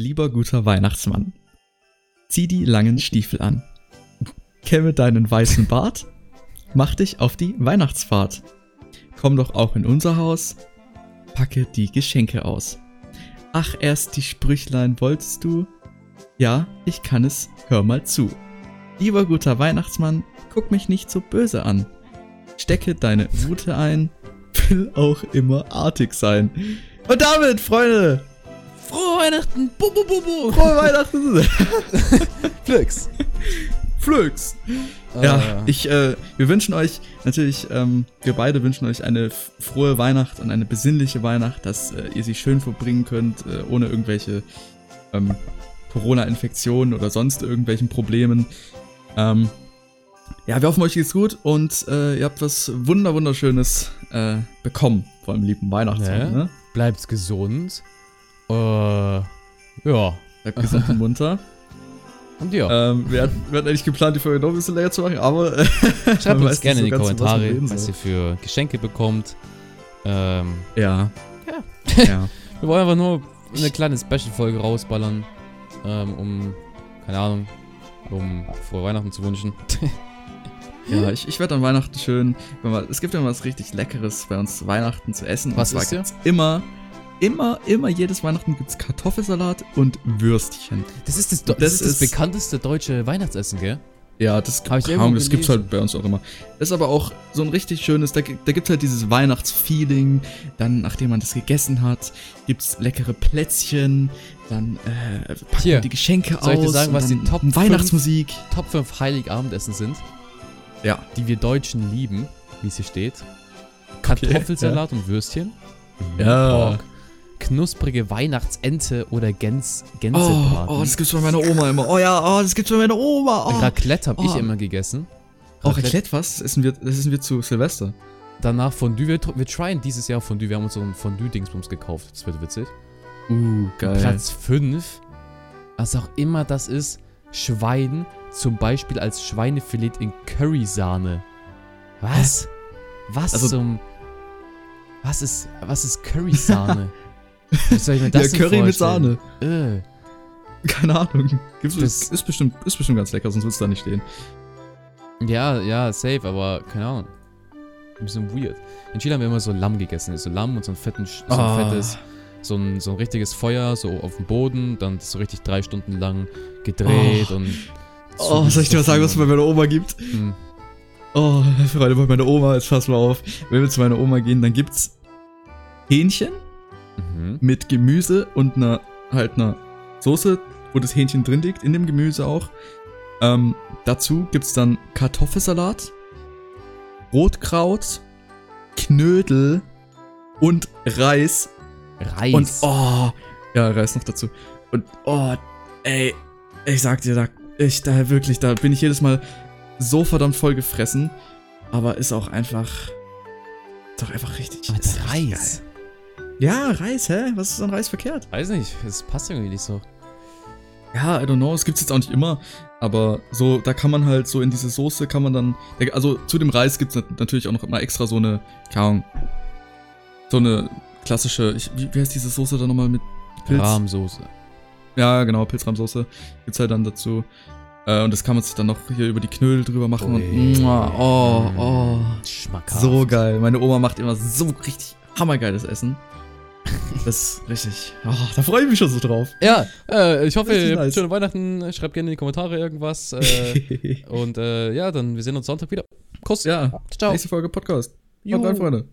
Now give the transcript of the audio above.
lieber guter Weihnachtsmann. Zieh die langen Stiefel an. Kämme deinen weißen Bart. Mach dich auf die Weihnachtsfahrt. Komm doch auch in unser Haus. Packe die Geschenke aus. Ach, erst die Sprüchlein wolltest du? Ja, ich kann es, hör mal zu. Lieber guter Weihnachtsmann, guck mich nicht so böse an. Stecke deine Wute ein, will auch immer artig sein. Und damit, Freunde, Weihnachten! Bu, bu, bu, bu. frohe Weihnachten! Flix! Flux! Ja, ich, äh, wir wünschen euch natürlich, ähm, wir beide wünschen euch eine frohe Weihnacht und eine besinnliche Weihnacht, dass äh, ihr sie schön verbringen könnt, äh, ohne irgendwelche ähm, Corona-Infektionen oder sonst irgendwelchen Problemen. Ähm, ja, wir hoffen, euch geht's gut und äh, ihr habt was wunder wunderschönes äh, bekommen vom lieben Weihnachtsmann. Ja. Ne? Bleibt gesund. Äh, ja. Bleibt gesund und munter. Und ja. Ähm, wir, hatten, wir hatten eigentlich geplant, die Folge noch ein bisschen länger zu machen, aber äh, Schreibt uns gerne in die so was man Kommentare, was soll. ihr für Geschenke bekommt. Ähm, ja. Ja. ja. wir wollen einfach nur eine kleine Special-Folge rausballern, ähm, um, keine Ahnung, um frohe Weihnachten zu wünschen. Ja, ich, ich werde an Weihnachten schön. Wenn man, es gibt immer was richtig Leckeres bei uns Weihnachten zu essen. Was ihr? gibt's immer, immer, immer jedes Weihnachten gibt's Kartoffelsalat und Würstchen. Das ist das, das, Das ist das ist- bekannteste deutsche Weihnachtsessen, gell? Ja, das, Hab kaum, das gibt's halt bei uns auch immer. Das ist aber auch so ein richtig schönes, da, da gibt's halt dieses Weihnachtsfeeling. Dann, nachdem man das gegessen hat, gibt's leckere Plätzchen. Dann äh, packen Hier, wir die Geschenke soll ich dir aus. sagen, was die Top Weihnachtsmusik. Top 5 Heiligabendessen sind, Ja. die wir Deutschen lieben, wie es hier steht. Kartoffelsalat und Würstchen. Ja. Pork. Knusprige Weihnachtsente oder Gäns, Oh, Gänsebraten. oh, das gibt's bei meiner Oma immer. Oh ja, oh, das gibt's bei meiner Oma. Oh. Raclette habe ich Oh. immer gegessen. Oh, Raclette, was? Das essen wir, das essen wir zu Silvester. Danach Fondue. Wir, wir tryen dieses Jahr Fondue. Wir haben uns so ein Fondue-Dingsbums gekauft. Das wird witzig. Uh, geil. Platz 5, was auch immer das ist, Schwein, zum Beispiel als Schweinefilet in Currysahne. Was? Was Also- zum. Was ist. Was ist Currysahne? Wie soll ich mir Ja, das denn Curry mit? Sahne. Äh. Keine Ahnung. Gibt's, Das- ist, bestimmt, ist bestimmt ganz lecker, sonst wird's da nicht stehen. Ja, ja, safe, aber keine Ahnung. Ein bisschen weird. In Chile haben wir immer so Lamm gegessen. So Lamm und so ein, fetten, so ein Ah. fettes, so ein, so ein richtiges Feuer, so auf dem Boden, dann so richtig drei Stunden lang gedreht Oh. und. Oh, soll ich dir was sagen, was es bei meiner Oma gibt? Hm. Oh, Freunde, bei meiner Oma, jetzt pass mal auf. Wenn wir zu meiner Oma gehen, dann gibt's Hähnchen Mhm. mit Gemüse und einer, halt einer Soße, wo das Hähnchen drin liegt, in dem Gemüse auch. Ähm, dazu gibt's dann Kartoffelsalat, Rotkraut, Knödel und Reis Reis. Und oh, ja, Reis noch dazu. Und oh, ey, ich sag dir, da, ich da wirklich, da bin ich jedes Mal so verdammt voll gefressen. Aber ist auch einfach, ist doch einfach richtig. Richtig Reis. geil. Ja, Reis, hä? Was ist an Reis verkehrt? Weiß nicht, es passt irgendwie nicht so. Ja, I don't know, es gibt's jetzt auch nicht immer, aber so, da kann man halt so in diese Soße kann man dann, also zu dem Reis gibt's nat- natürlich auch noch mal extra so eine, keine Ahnung, so eine klassische, ich, wie, wie heißt diese Soße da nochmal mit Pilz? Rahmsoße. Ja, genau, Pilzrahmsoße gibt's halt dann dazu. Äh, und das kann man sich dann noch hier über die Knödel drüber machen Ui. und mua, oh, oh, Schmackhaft. so geil. Meine Oma macht immer so richtig hammergeiles Essen. Das ist richtig, oh, da freue ich mich schon so drauf. Ja, äh, ich hoffe, ihr habt nice. schöne Weihnachten. Schreibt gerne in die Kommentare irgendwas. Äh, und äh, ja, dann wir sehen uns Sonntag wieder. Kuss. ja, Ciao. nächste Folge Podcast. Haut rein, Freunde.